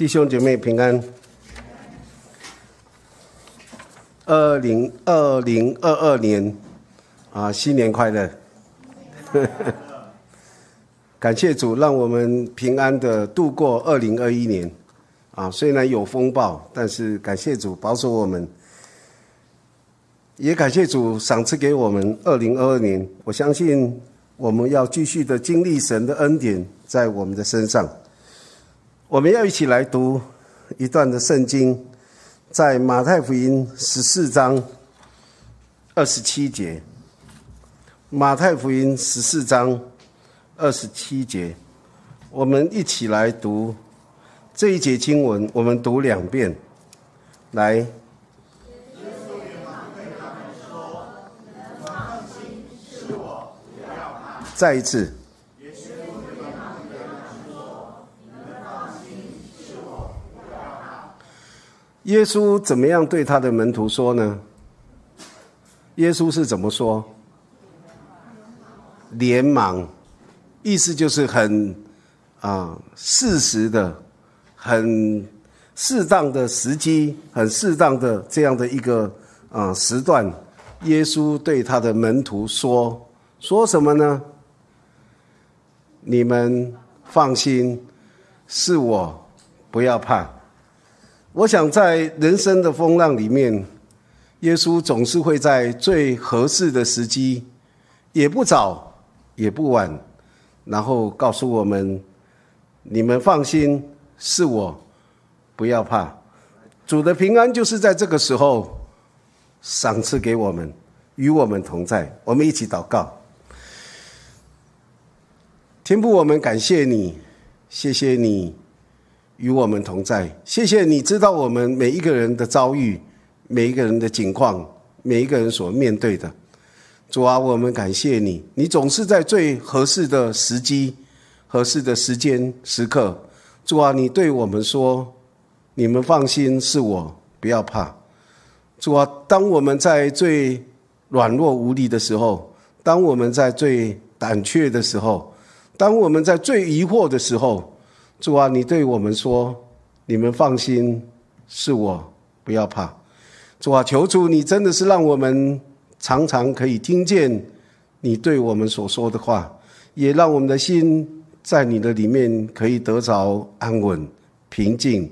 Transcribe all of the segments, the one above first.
弟兄姐妹平安。二零二零二二年啊，新年快乐！感谢主，让我们平安的度过二零二一年。啊，虽然有风暴，但是感谢主保守我们，也感谢主赏赐给我们二零二二年。我相信我们要继续的经历神的恩典在我们的身上。我们要一起来读一段的圣经，在马太福音十四章二十七节。马太福音十四章二十七节，我们一起来读。这一节经文，我们读两遍，来。再一次。耶稣怎么样对他的门徒说呢？耶稣是怎么说？连忙，意思就是很啊，适时的。很适当的时机，很适当的这样的一个啊时段，耶稣对他的门徒说：“说什么呢？你们放心，是我，不要怕。我想在人生的风浪里面，耶稣总是会在最合适的时机，也不早也不晚，然后告诉我们：你们放心。”是我，不要怕，主的平安就是在这个时候赏赐给我们，与我们同在。我们一起祷告，天父，我们感谢你，谢谢你与我们同在，谢谢你知道我们每一个人的遭遇，每一个人的境况，每一个人所面对的。主啊，我们感谢你，你总是在最合适的时机、合适的时间时刻。主啊，你对我们说：“你们放心，是我，不要怕。”主啊，当我们在最软弱无力的时候，当我们在最胆怯的时候，当我们在最疑惑的时候，主啊，你对我们说：“你们放心，是我，不要怕。”主啊，求主，你真的是让我们常常可以听见你对我们所说的话，也让我们的心。在你的里面可以得着安稳、平静，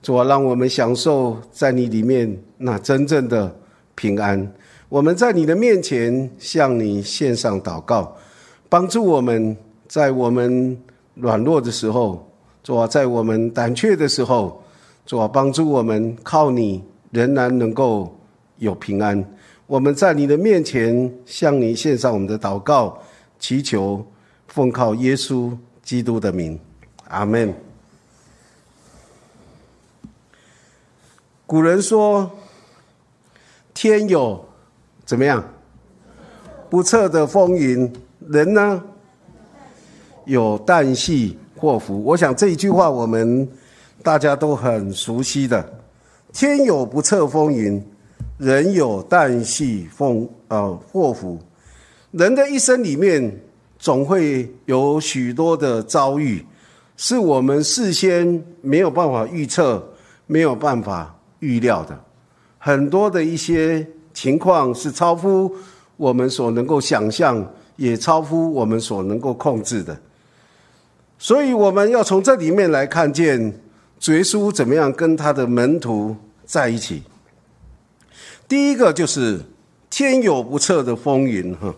主啊，让我们享受在你里面那真正的平安。我们在你的面前向你献上祷告，帮助我们在我们软弱的时候，主啊，在我们胆怯的时候，主啊，帮助我们靠你仍然能够有平安。我们在你的面前向你献上我们的祷告，祈求。奉靠耶稣基督的名，阿门。古人说：“天有怎么样不测的风云，人呢有旦夕祸福。”我想这一句话我们大家都很熟悉的。天有不测风云，人有旦夕风呃祸福。人的一生里面。总会有许多的遭遇，是我们事先没有办法预测、没有办法预料的。很多的一些情况是超乎我们所能够想象，也超乎我们所能够控制的。所以，我们要从这里面来看见耶稣怎么样跟他的门徒在一起。第一个就是天有不测的风云，哈。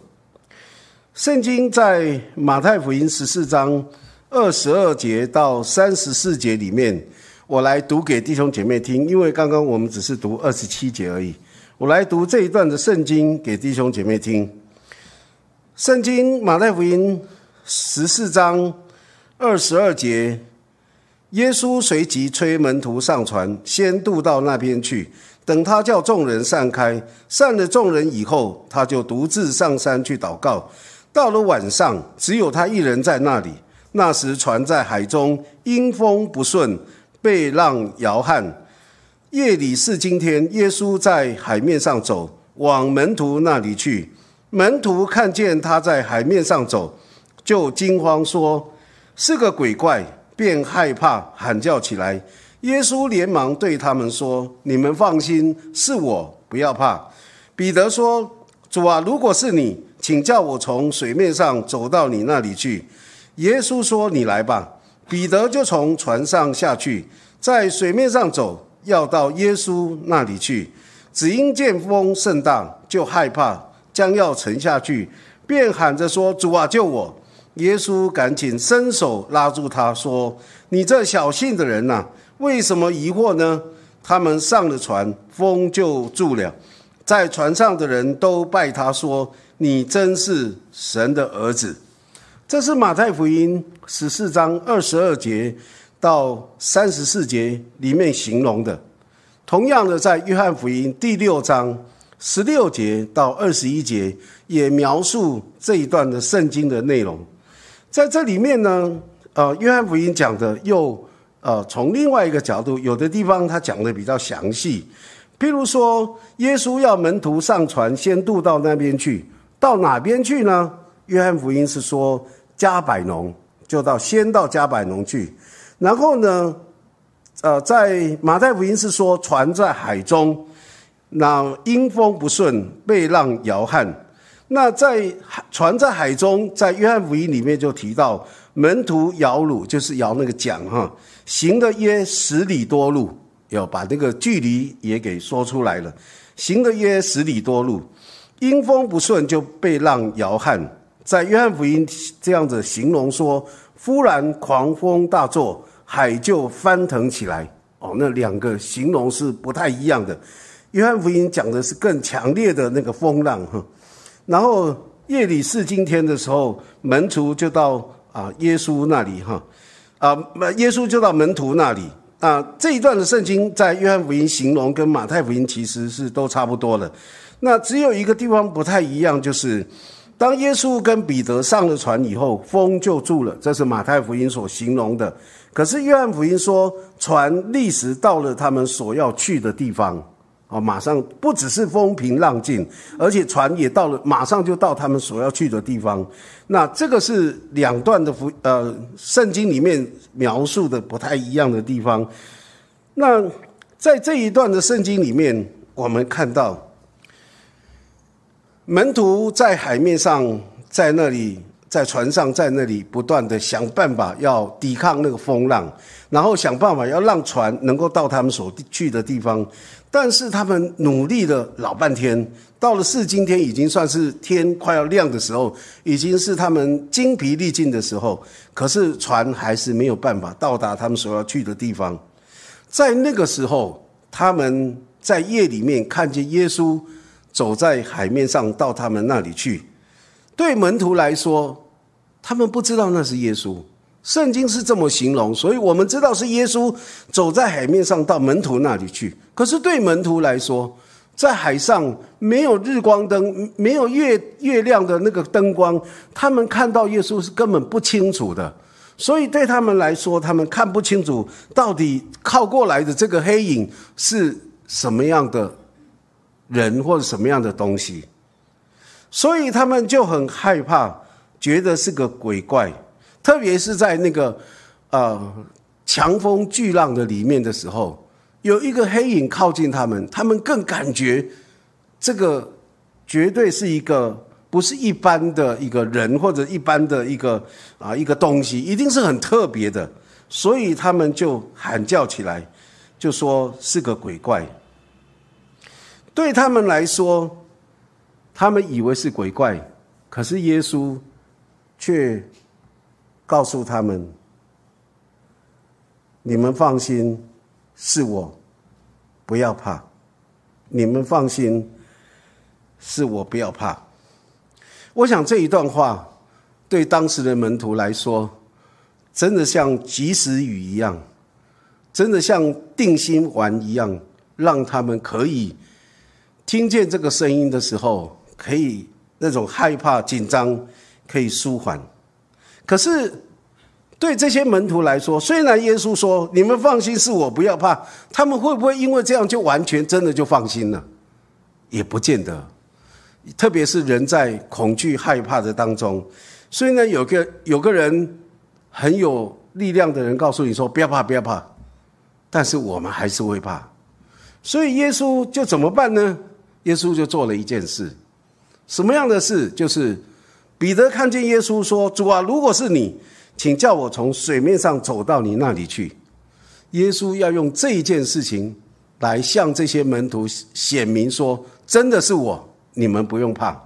圣经在马太福音十四章二十二节到三十四节里面，我来读给弟兄姐妹听，因为刚刚我们只是读二十七节而已。我来读这一段的圣经给弟兄姐妹听。圣经马太福音十四章二十二节，耶稣随即催门徒上船，先渡到那边去，等他叫众人散开，散了众人以后，他就独自上山去祷告。到了晚上，只有他一人在那里。那时船在海中，阴风不顺，被浪摇撼。夜里是今天，耶稣在海面上走，往门徒那里去。门徒看见他在海面上走，就惊慌说：“是个鬼怪，便害怕，喊叫起来。耶稣连忙对他们说：“你们放心，是我，不要怕。”彼得说：“主啊，如果是你，请叫我从水面上走到你那里去。”耶稣说：“你来吧。”彼得就从船上下去，在水面上走，要到耶稣那里去。只因见风甚大，就害怕，将要沉下去，便喊着说：“主啊，救我！”耶稣赶紧伸手拉住他，说：“你这小信的人呐！”为什么疑惑呢？他们上了船，风就住了。在船上的人都拜他说：“你真是神的儿子。”这是马太福音十四章二十二节到三十四节里面形容的。同样的，在约翰福音第六章十六节到二十一节也描述这一段的圣经的内容。在这里面呢，呃，约翰福音讲的又。呃，从另外一个角度，有的地方他讲的比较详细，譬如说，耶稣要门徒上船，先渡到那边去，到哪边去呢？约翰福音是说加百农，就到先到加百农去，然后呢，呃，在马太福音是说船在海中，那阴风不顺，被浪摇撼。那在船在海中，在约翰福音里面就提到门徒摇橹，就是摇那个桨哈。行了约十里多路，要把这个距离也给说出来了。行了约十里多路，因风不顺就被浪摇撼。在约翰福音这样子形容说，忽然狂风大作，海就翻腾起来。哦，那两个形容是不太一样的。约翰福音讲的是更强烈的那个风浪哈。然后夜里四更天的时候，门徒就到啊耶稣那里哈。啊，耶稣就到门徒那里啊。这一段的圣经在约翰福音形容跟马太福音其实是都差不多的。那只有一个地方不太一样，就是当耶稣跟彼得上了船以后，风就住了。这是马太福音所形容的。可是约翰福音说，船立时到了他们所要去的地方。哦，马上不只是风平浪静，而且船也到了，马上就到他们所要去的地方。那这个是两段的福呃，圣经里面描述的不太一样的地方。那在这一段的圣经里面，我们看到门徒在海面上，在那里，在船上，在那里不断的想办法要抵抗那个风浪，然后想办法要让船能够到他们所去的地方。但是他们努力了老半天，到了是今天已经算是天快要亮的时候，已经是他们精疲力尽的时候，可是船还是没有办法到达他们所要去的地方。在那个时候，他们在夜里面看见耶稣走在海面上到他们那里去，对门徒来说，他们不知道那是耶稣。圣经是这么形容，所以我们知道是耶稣走在海面上到门徒那里去。可是对门徒来说，在海上没有日光灯，没有月月亮的那个灯光，他们看到耶稣是根本不清楚的。所以对他们来说，他们看不清楚到底靠过来的这个黑影是什么样的人或者什么样的东西，所以他们就很害怕，觉得是个鬼怪。特别是在那个呃强风巨浪的里面的时候，有一个黑影靠近他们，他们更感觉这个绝对是一个不是一般的一个人或者一般的一个啊一个东西，一定是很特别的，所以他们就喊叫起来，就说是个鬼怪。对他们来说，他们以为是鬼怪，可是耶稣却。告诉他们：“你们放心，是我，不要怕。你们放心，是我，不要怕。”我想这一段话对当时的门徒来说，真的像及时雨一样，真的像定心丸一样，让他们可以听见这个声音的时候，可以那种害怕紧张可以舒缓。可是，对这些门徒来说，虽然耶稣说“你们放心，是我，不要怕”，他们会不会因为这样就完全真的就放心了？也不见得。特别是人在恐惧、害怕的当中，所以呢，有个有个人很有力量的人告诉你说不要怕，不要怕，但是我们还是会怕。所以耶稣就怎么办呢？耶稣就做了一件事，什么样的事？就是彼得看见耶稣说：“主啊，如果是你，请叫我从水面上走到你那里去。”耶稣要用这一件事情来向这些门徒显明说：“真的是我，你们不用怕。”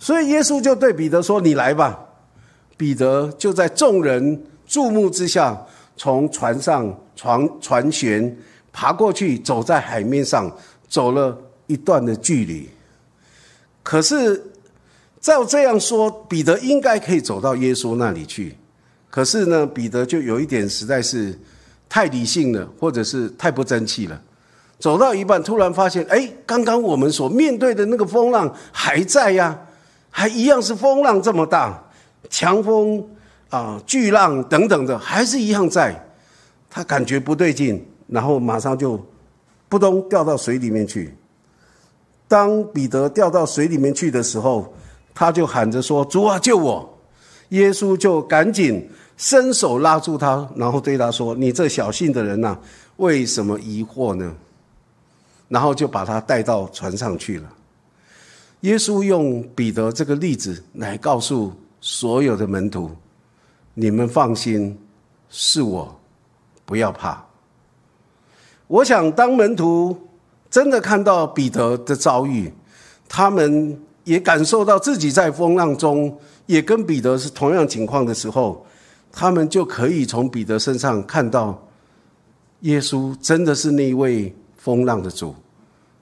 所以耶稣就对彼得说：“你来吧。”彼得就在众人注目之下，从船上船船舷爬过去，走在海面上，走了一段的距离。可是照这样说，彼得应该可以走到耶稣那里去。可是呢，彼得就有一点实在是太理性了，或者是太不争气了。走到一半，突然发现，哎，刚刚我们所面对的那个风浪还在呀，还一样是风浪这么大。强风啊，巨浪等等的，还是一样在。他感觉不对劲，然后马上就扑通掉到水里面去。当彼得掉到水里面去的时候，他就喊着说：“主啊，救我！”耶稣就赶紧伸手拉住他，然后对他说：“你这小信的人呐，为什么疑惑呢？”然后就把他带到船上去了。耶稣用彼得这个例子来告诉。所有的门徒，你们放心，是我，不要怕。我想，当门徒真的看到彼得的遭遇，他们也感受到自己在风浪中也跟彼得是同样情况的时候，他们就可以从彼得身上看到，耶稣真的是那位风浪的主。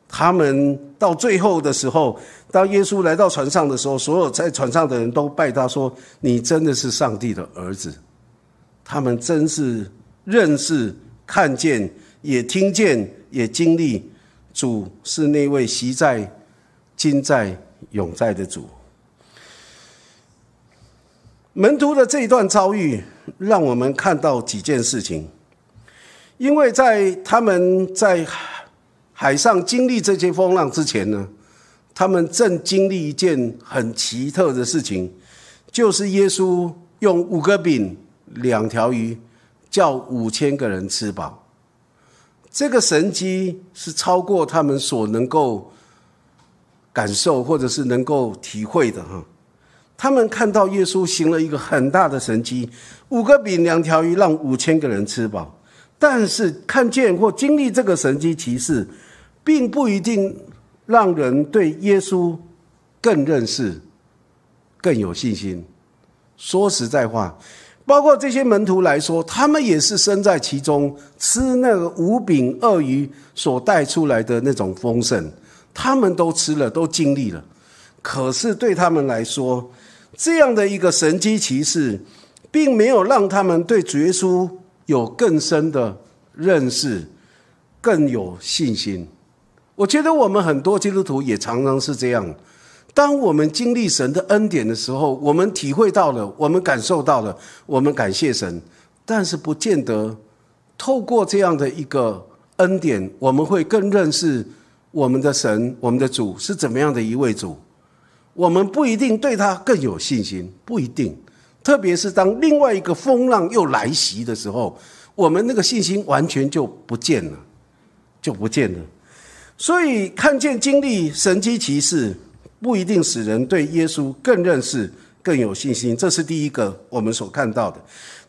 他们到最后的时候，当耶稣来到船上的时候，所有在船上的人都拜他说：“你真的是上帝的儿子。”他们真是认识、看见、也听见、也经历，主是那位习在、今在、永在的主。门徒的这一段遭遇，让我们看到几件事情，因为在他们在。海上经历这些风浪之前呢，他们正经历一件很奇特的事情，就是耶稣用五个饼、两条鱼，叫五千个人吃饱。这个神机是超过他们所能够感受或者是能够体会的哈。他们看到耶稣行了一个很大的神机，五个饼、两条鱼，让五千个人吃饱。但是看见或经历这个神机骑士。并不一定让人对耶稣更认识、更有信心。说实在话，包括这些门徒来说，他们也是身在其中，吃那个五饼鳄鱼所带出来的那种丰盛，他们都吃了，都经历了。可是对他们来说，这样的一个神机骑士，并没有让他们对主耶稣有更深的认识，更有信心。我觉得我们很多基督徒也常常是这样。当我们经历神的恩典的时候，我们体会到了，我们感受到了，我们感谢神。但是不见得透过这样的一个恩典，我们会更认识我们的神、我们的主是怎么样的一位主。我们不一定对他更有信心，不一定。特别是当另外一个风浪又来袭的时候，我们那个信心完全就不见了，就不见了。所以，看见经历神机骑士，不一定使人对耶稣更认识、更有信心。这是第一个我们所看到的。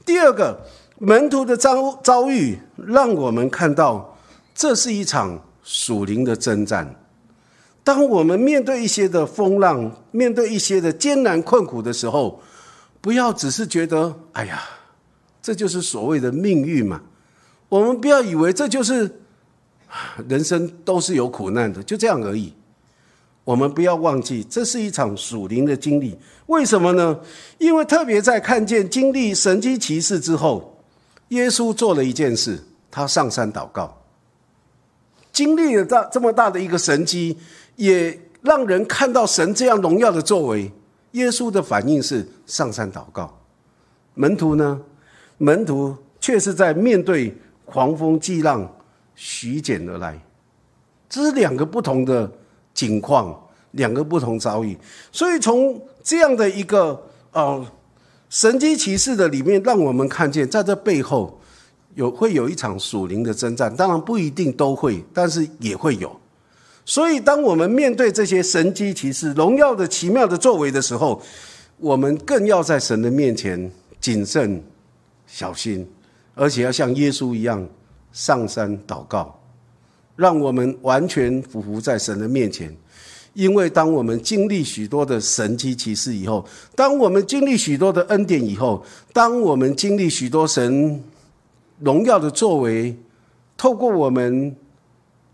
第二个，门徒的遭遭遇，让我们看到这是一场属灵的征战。当我们面对一些的风浪，面对一些的艰难困苦的时候，不要只是觉得“哎呀，这就是所谓的命运嘛”。我们不要以为这就是。人生都是有苦难的，就这样而已。我们不要忘记，这是一场属灵的经历。为什么呢？因为特别在看见经历神机骑士之后，耶稣做了一件事，他上山祷告。经历了大这么大的一个神机，也让人看到神这样荣耀的作为。耶稣的反应是上山祷告。门徒呢？门徒却是在面对狂风巨浪。徐简而来，这是两个不同的景况，两个不同遭遇。所以从这样的一个呃神机骑士的里面，让我们看见，在这背后有会有一场属灵的征战。当然不一定都会，但是也会有。所以，当我们面对这些神机骑士、荣耀的奇妙的作为的时候，我们更要在神的面前谨慎小心，而且要像耶稣一样上山祷告，让我们完全匍匐在神的面前。因为当我们经历许多的神迹奇事以后，当我们经历许多的恩典以后，当我们经历许多神荣耀的作为，透过我们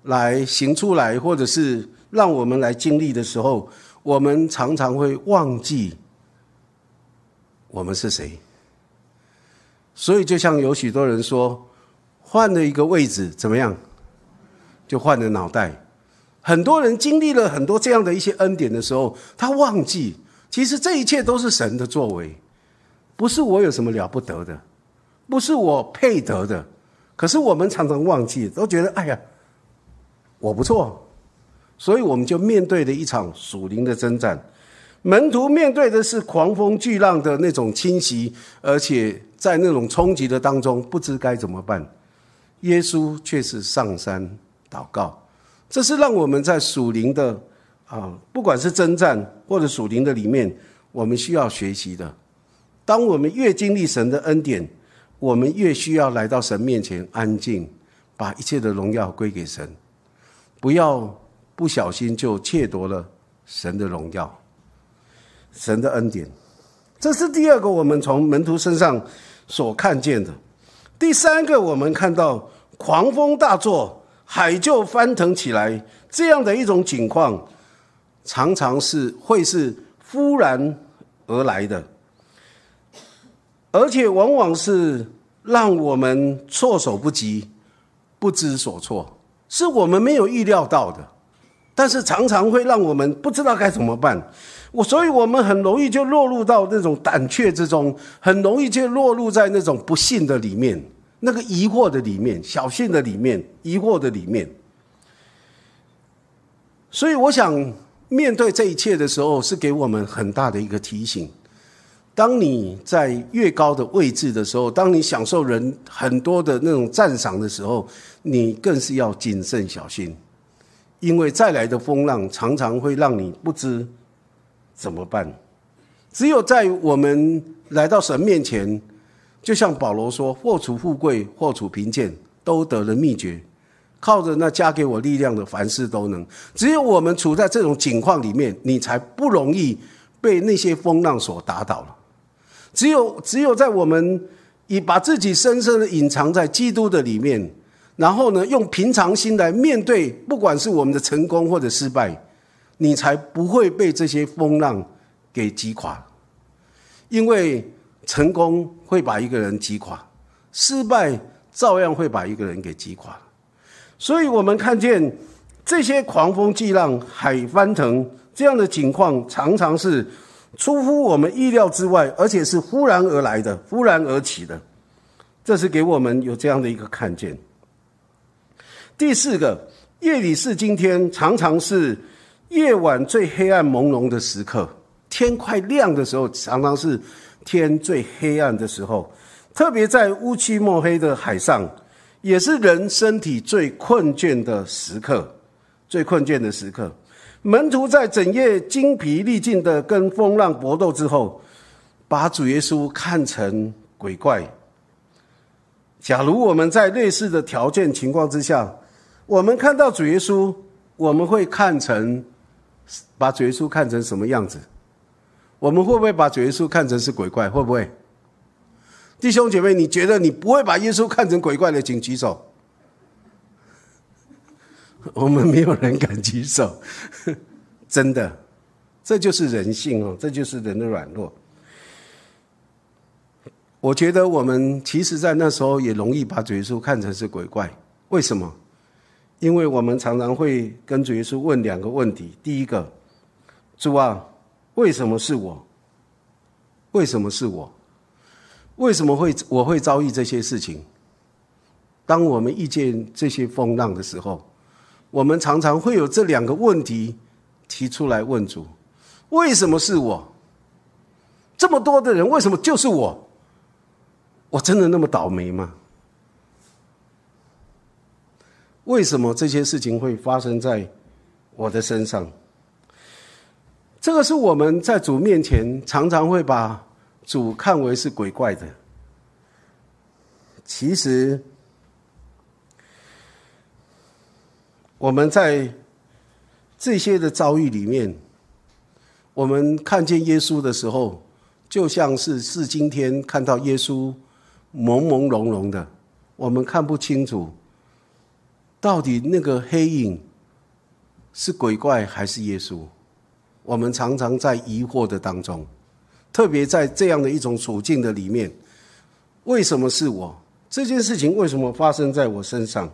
来行出来，或者是让我们来经历的时候，我们常常会忘记我们是谁。所以，就像有许多人说，换了一个位置怎么样，就换了脑袋。很多人经历了很多这样的一些恩典的时候，他忘记，其实这一切都是神的作为，不是我有什么了不得的，不是我配得的。可是我们常常忘记，都觉得哎呀，我不错，所以我们就面对了一场属灵的征战。门徒面对的是狂风巨浪的那种侵袭，而且在那种冲击的当中，不知该怎么办。耶稣却是上山祷告。这是让我们在属灵的啊，不管是征战或者属灵的里面，我们需要学习的。当我们越经历神的恩典，我们越需要来到神面前安静，把一切的荣耀归给神，不要不小心就窃夺了神的荣耀、神的恩典。这是第二个我们从门徒身上所看见的。第三个，我们看到狂风大作。海就翻腾起来，这样的一种情况，常常是会是忽然而来的，而且往往是让我们措手不及、不知所措，是我们没有预料到的，但是常常会让我们不知道该怎么办。我，所以我们很容易就落入到那种胆怯之中，很容易就落入在那种不幸的里面。那个疑惑的里面，小信的里面，疑惑的里面，所以我想面对这一切的时候，是给我们很大的一个提醒。当你在越高的位置的时候，当你享受人很多的那种赞赏的时候，你更是要谨慎小心，因为再来的风浪常常会让你不知怎么办。只有在我们来到神面前。就像保罗说：“或处富贵，或处贫贱，都得了秘诀。靠着那加给我力量的，凡事都能。只有我们处在这种境况里面，你才不容易被那些风浪所打倒了。只有只有在我们以把自己深深的隐藏在基督的里面，然后呢，用平常心来面对，不管是我们的成功或者失败，你才不会被这些风浪给击垮，因为。”成功会把一个人击垮，失败照样会把一个人给击垮。所以，我们看见这些狂风巨浪、海翻腾这样的情况，常常是出乎我们意料之外，而且是忽然而来的、忽然而起的。这是给我们有这样的一个看见。第四个，夜里是今天常常是夜晚最黑暗朦胧的时刻，天快亮的时候，常常是。天最黑暗的时候，特别在乌漆墨黑的海上，也是人身体最困倦的时刻。最困倦的时刻，门徒在整夜精疲力尽的跟风浪搏斗之后，把主耶稣看成鬼怪。假如我们在类似的条件情况之下，我们看到主耶稣，我们会看成把主耶稣看成什么样子？我们会不会把主耶稣看成是鬼怪？会不会？弟兄姐妹，你觉得你不会把耶稣看成鬼怪的，请举手。我们没有人敢举手，真的，这就是人性哦，这就是人的软弱。我觉得我们其实，在那时候也容易把主耶稣看成是鬼怪。为什么？因为我们常常会跟主耶稣问两个问题：第一个，主啊。为什么是我？为什么是我？为什么会我会遭遇这些事情？当我们遇见这些风浪的时候，我们常常会有这两个问题提出来问主：为什么是我？这么多的人，为什么就是我？我真的那么倒霉吗？为什么这些事情会发生在我的身上？这个是我们在主面前常常会把主看为是鬼怪的。其实，我们在这些的遭遇里面，我们看见耶稣的时候，就像是是今天看到耶稣朦朦胧胧的，我们看不清楚。到底那个黑影是鬼怪还是耶稣？我们常常在疑惑的当中，特别在这样的一种处境的里面，为什么是我？这件事情为什么发生在我身上？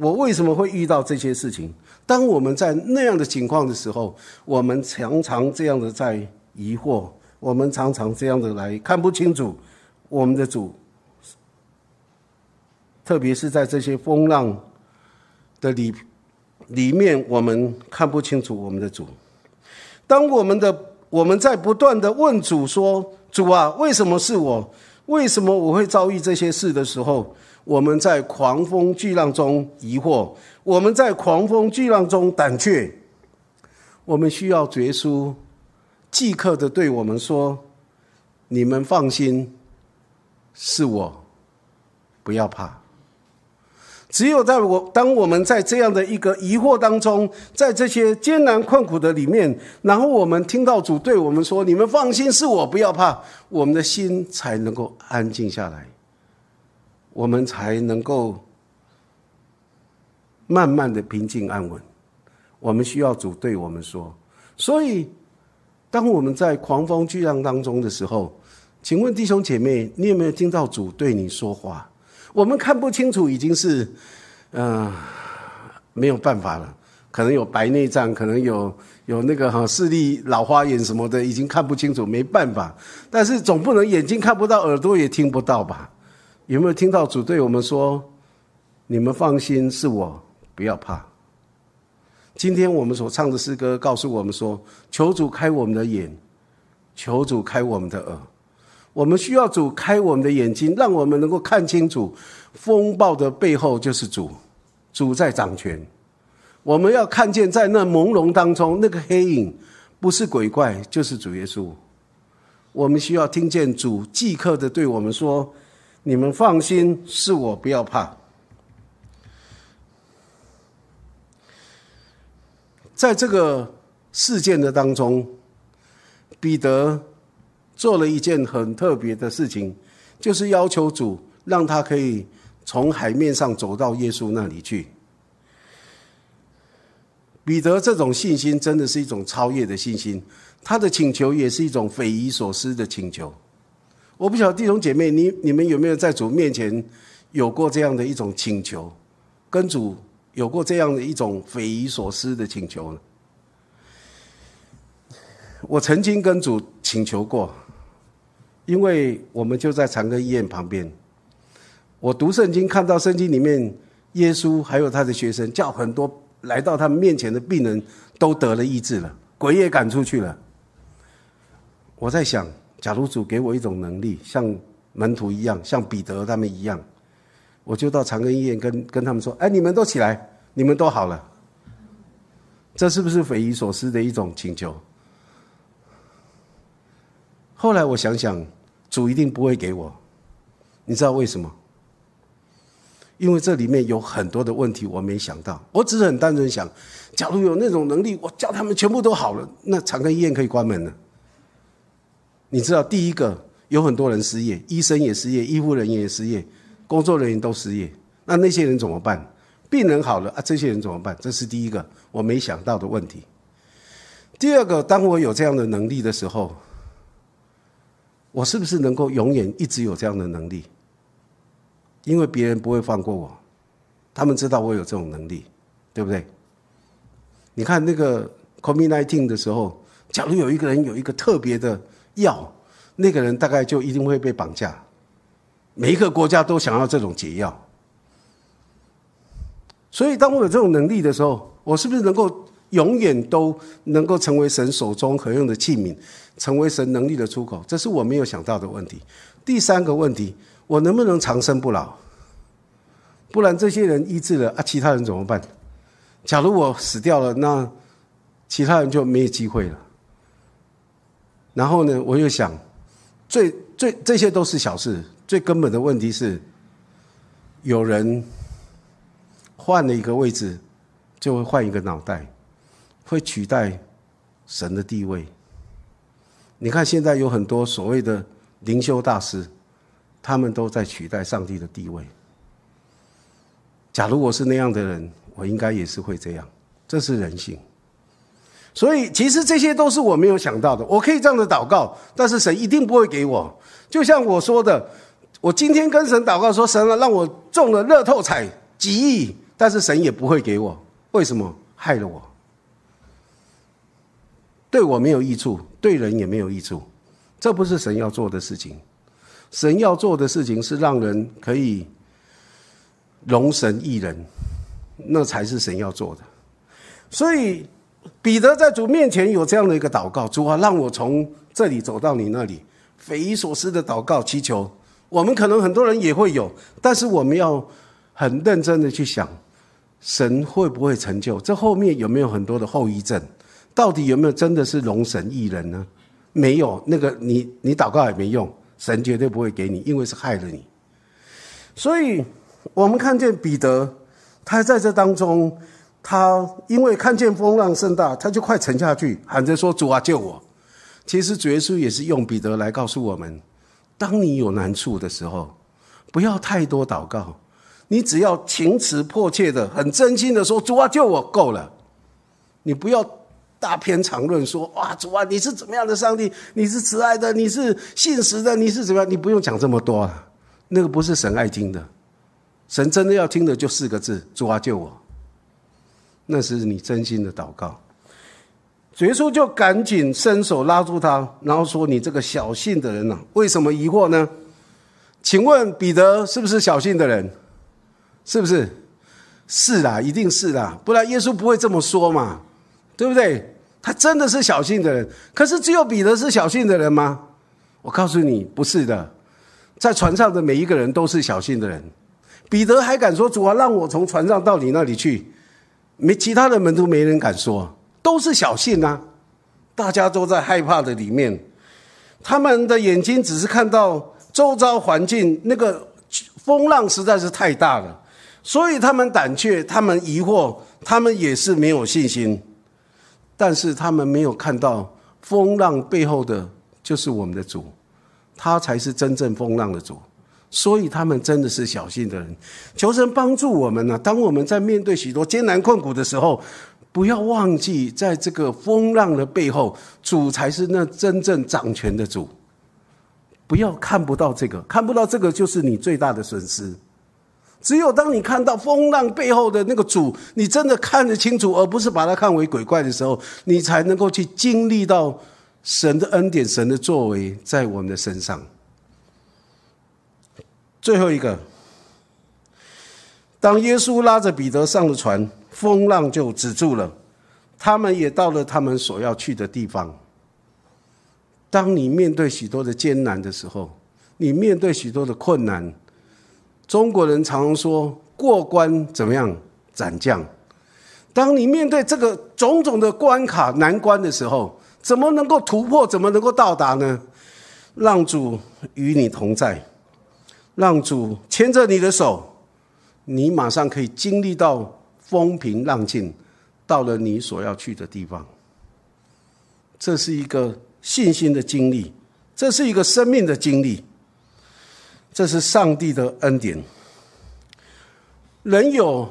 我为什么会遇到这些事情？当我们在那样的情况的时候，我们常常这样的在疑惑，我们常常这样的来看不清楚我们的主，特别是在这些风浪。的里里面，我们看不清楚我们的主。当我们的我们在不断的问主说：“主啊，为什么是我？为什么我会遭遇这些事的时候？”我们在狂风巨浪中疑惑，我们在狂风巨浪中胆怯。我们需要耶稣即刻的对我们说：“你们放心，是我，不要怕。”只有在我当我们在这样的一个疑惑当中，在这些艰难困苦的里面，然后我们听到主对我们说：“你们放心，是我，不要怕。”我们的心才能够安静下来，我们才能够慢慢的平静安稳。我们需要主对我们说。所以，当我们在狂风巨浪当中的时候，请问弟兄姐妹，你有没有听到主对你说话？我们看不清楚，已经是，嗯，没有办法了。可能有白内障，可能有有那个哈视力老花眼什么的，已经看不清楚，没办法。但是总不能眼睛看不到，耳朵也听不到吧？有没有听到主对我们说：“你们放心，是我，不要怕。”今天我们所唱的诗歌告诉我们说：“求主开我们的眼，求主开我们的耳。”我们需要主开我们的眼睛，让我们能够看清楚，风暴的背后就是主，主在掌权。我们要看见在那朦胧当中，那个黑影不是鬼怪，就是主耶稣。我们需要听见主即刻的对我们说：“你们放心，是我，不要怕。”在这个事件的当中，彼得。做了一件很特别的事情，就是要求主让他可以从海面上走到耶稣那里去。彼得这种信心真的是一种超越的信心，他的请求也是一种匪夷所思的请求。我不晓得弟兄姐妹，你你们有没有在主面前有过这样的一种请求，跟主有过这样的一种匪夷所思的请求呢？我曾经跟主请求过。因为我们就在长庚医院旁边，我读圣经看到圣经里面，耶稣还有他的学生叫很多来到他们面前的病人都得了医治了，鬼也赶出去了。我在想，假如主给我一种能力，像门徒一样，像彼得他们一样，我就到长庚医院跟跟他们说：“哎，你们都起来，你们都好了。”这是不是匪夷所思的一种请求？后来我想想。主一定不会给我，你知道为什么？因为这里面有很多的问题我没想到。我只是很单纯想，假如有那种能力，我叫他们全部都好了，那长庚医院可以关门了。你知道，第一个有很多人失业，医生也失业，医护人员也失业，工作人员都失业，那那些人怎么办？病人好了啊，这些人怎么办？这是第一个我没想到的问题。第二个，当我有这样的能力的时候。我是不是能够永远一直有这样的能力？因为别人不会放过我，他们知道我有这种能力，对不对？你看那个 COVID-19 的时候，假如有一个人有一个特别的药，那个人大概就一定会被绑架。每一个国家都想要这种解药，所以当我有这种能力的时候，我是不是能够永远都能够成为神手中可用的器皿，成为神能力的出口。这是我没有想到的问题。第三个问题，我能不能长生不老？不然这些人医治了啊，其他人怎么办？假如我死掉了，那其他人就没有机会了。然后呢，我又想，最最这些都是小事，最根本的问题是，有人换了一个位置，就会换一个脑袋，会取代神的地位。你看现在有很多所谓的灵修大师，他们都在取代上帝的地位。假如我是那样的人，我应该也是会这样。这是人性，所以其实这些都是我没有想到的。我可以这样的祷告，但是神一定不会给我。就像我说的，我今天跟神祷告说：“神啊，让我中了乐透彩几亿。”但是神也不会给我。为什么？害了我，对我没有益处，对人也没有益处。这不是神要做的事情。神要做的事情是让人可以。容神一人，那才是神要做的。所以彼得在主面前有这样的一个祷告：主啊，让我从这里走到你那里。匪夷所思的祷告祈求，我们可能很多人也会有，但是我们要很认真的去想，神会不会成就？这后面有没有很多的后遗症？到底有没有真的是容神一人呢？没有，那个你你祷告也没用，神绝对不会给你，因为是害了你。所以。我们看见彼得，他在这当中，他因为看见风浪甚大，他就快沉下去，喊着说：“主啊，救我！”其实主耶稣也是用彼得来告诉我们：当你有难处的时候，不要太多祷告，你只要情辞迫切的、很真心的说：“主啊，救我！”够了。你不要大篇长论说：“哇，主啊，你是怎么样的上帝？你是慈爱的，你是信实的，你是怎么样？”你不用讲这么多啊，那个不是神爱听的。神真的要听的就四个字：主啊，救我！那是你真心的祷告。耶稣就赶紧伸手拉住他，然后说：“你这个小信的人呐，为什么疑惑呢？请问彼得是不是小信的人？是不是？是啦，一定是啦，不然耶稣不会这么说嘛，对不对？他真的是小信的人。可是只有彼得是小信的人吗？我告诉你，不是的，在船上的每一个人都是小信的人。”彼得还敢说：“主啊，让我从船上到你那里去。”没其他的门徒没人敢说，都是小信啊。大家都在害怕的里面，他们的眼睛只是看到周遭环境那个风浪实在是太大了，所以他们胆怯，他们疑惑，他们也是没有信心。但是他们没有看到风浪背后的就是我们的主，他才是真正风浪的主。所以他们真的是小心的人，求神帮助我们呢。当我们在面对许多艰难困苦的时候，不要忘记，在这个风浪的背后，主才是那真正掌权的主。不要看不到这个，看不到这个就是你最大的损失。只有当你看到风浪背后的那个主，你真的看得清楚，而不是把它看为鬼怪的时候，你才能够去经历到神的恩典、神的作为在我们的身上。最后一个，当耶稣拉着彼得上了船，风浪就止住了，他们也到了他们所要去的地方。当你面对许多的艰难的时候，你面对许多的困难，中国人常说“过关怎么样斩将”。当你面对这个种种的关卡难关的时候，怎么能够突破？怎么能够到达呢？让主与你同在。让主牵着你的手，你马上可以经历到风平浪静，到了你所要去的地方。这是一个信心的经历，这是一个生命的经历，这是上帝的恩典。人有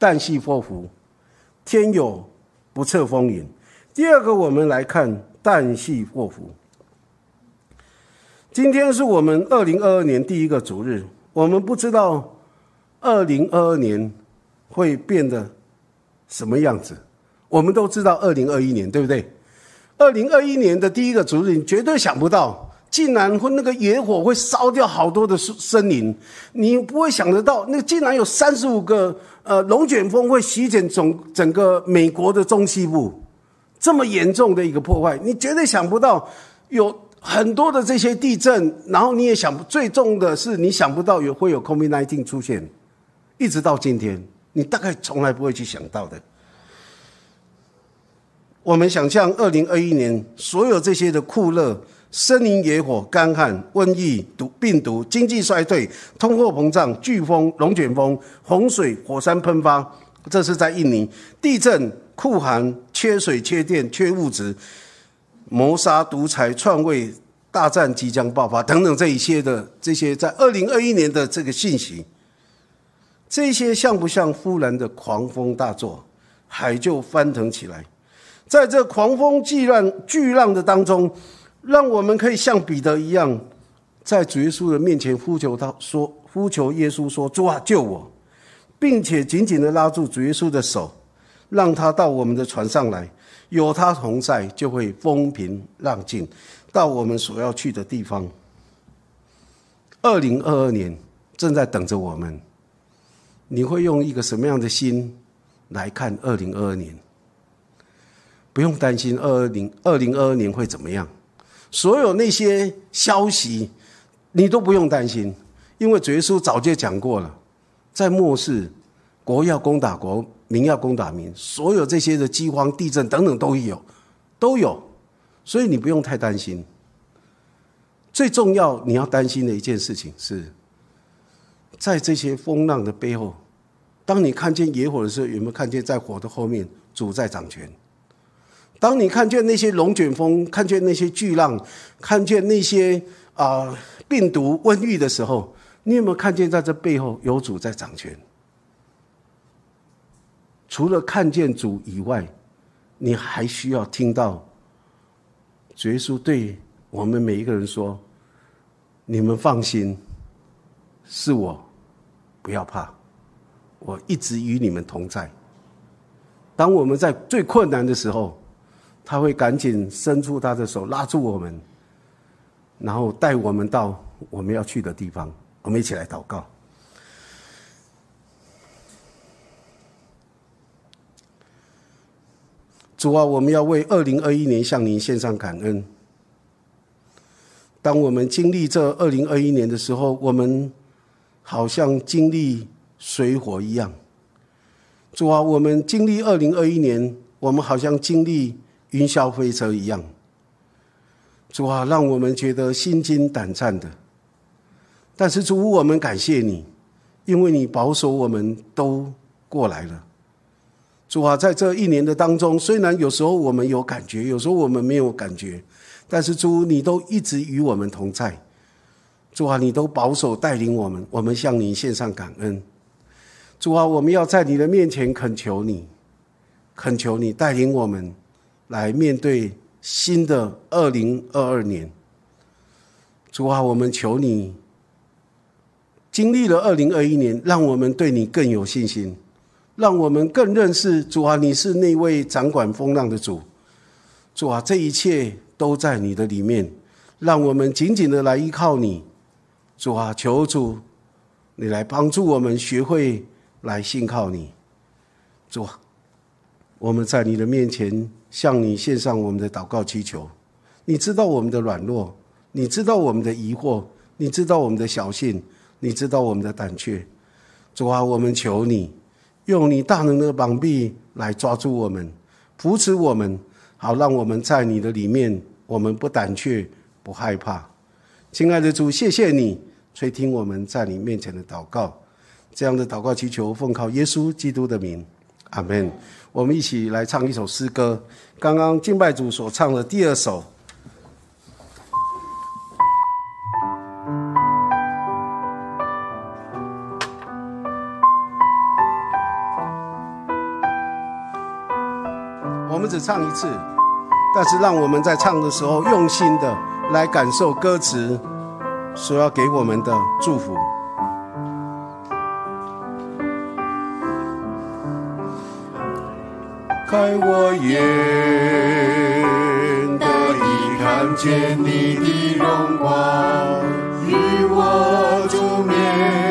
旦夕祸福，天有不测风云。第二个，我们来看旦夕祸福。今天是我们二零二二年第一个主日，我们不知道二零二二年会变得什么样子。我们都知道二零二一年，对不对？二零二一年的第一个主日，你绝对想不到竟然会那个野火会烧掉好多的森森林，你不会想得到，那竟然有三十五个呃龙卷风会席卷整整个美国的中西部，这么严重的一个破坏，你绝对想不到有很多的这些地震，然后你也想最重的是你想不到有会有 COVID-19 出现，一直到今天，你大概从来不会去想到的。我们想象二零二一年所有这些的酷热。森林野火、干旱、瘟疫、毒病毒、经济衰退、通货膨胀、飓风、龙卷风、洪水、火山喷发，这是在印尼；地震、酷寒、缺水、缺电、缺物质、谋杀、独裁、篡位、大战即将爆发等等，这一些的这些，在二零二一年的这个信息，这些像不像忽然的狂风大作，海就翻腾起来，在这狂风巨浪巨浪的当中。让我们可以像彼得一样，在主耶稣的面前呼求他，说呼求耶稣说：“主啊，救我！”并且紧紧的拉住主耶稣的手，让他到我们的船上来。有他同在，就会风平浪静，到我们所要去的地方。二零二二年正在等着我们，你会用一个什么样的心来看二零二二年？不用担心二零二零二二年会怎么样。所有那些消息，你都不用担心，因为主耶稣早就讲过了，在末世，国要攻打国，民要攻打民，所有这些的饥荒、地震等等都有，都有，所以你不用太担心。最重要你要担心的一件事情是，在这些风浪的背后，当你看见野火的时候，有没有看见在火的后面主在掌权？当你看见那些龙卷风，看见那些巨浪，看见那些啊病毒瘟疫的时候，你有没有看见在这背后有主在掌权？除了看见主以外，你还需要听到耶稣对我们每一个人说：“你们放心，是我，不要怕，我一直与你们同在。”当我们在最困难的时候。他会赶紧伸出他的手拉住我们，然后带我们到我们要去的地方。我们一起来祷告。主啊，我们要为二零二一年向您献上感恩。当我们经历这二零二一年的时候，我们好像经历水火一样。主啊，我们经历二零二一年，我们好像经历。云霄飞车一样，主啊，让我们觉得心惊胆战的。但是主，我们感谢你，因为你保守我们都过来了。主啊，在这一年的当中，虽然有时候我们有感觉，有时候我们没有感觉，但是主，你都一直与我们同在。主啊，你都保守带领我们，我们向你献上感恩。主啊，我们要在你的面前恳求你，恳求你带领我们。来面对新的二零二二年，主啊，我们求你经历了二零二一年，让我们对你更有信心，让我们更认识主啊，你是那位掌管风浪的主。主啊，这一切都在你的里面，让我们紧紧的来依靠你。主啊，求主你来帮助我们学会来信靠你。主啊，我们在你的面前。向你献上我们的祷告祈求，你知道我们的软弱，你知道我们的疑惑，你知道我们的小信，你知道我们的胆怯。主啊，我们求你用你大能的膀臂来抓住我们，扶持我们，好让我们在你的里面，我们不胆怯，不害怕。亲爱的主，谢谢你垂听我们在你面前的祷告，这样的祷告祈求奉靠耶稣基督的名，阿门。我们一起来唱一首诗歌。刚刚敬拜主所唱的第二首，只唱一次，但是让我们在唱的时候用心的来感受歌词所要给我们的祝福。开我眼得以看见你的荣光，与我主面。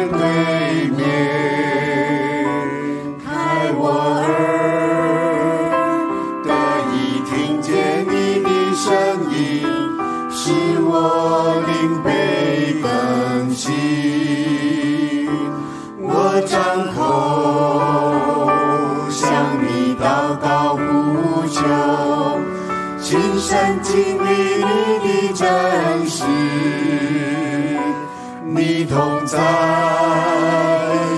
经历你的真实，你同在，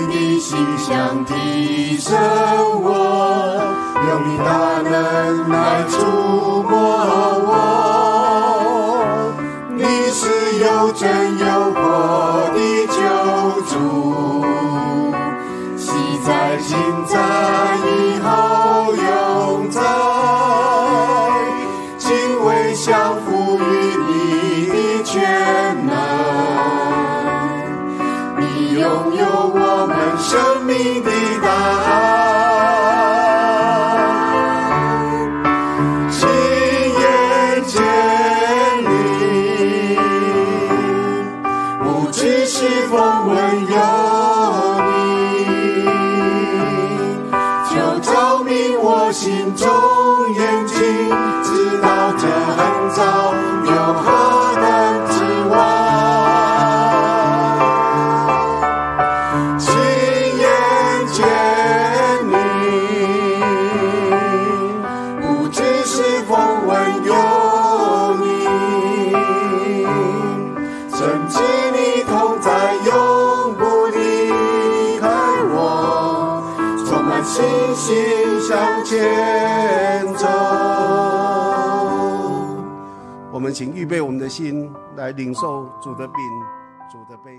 你心相提着。心来领受主的饼、主的杯。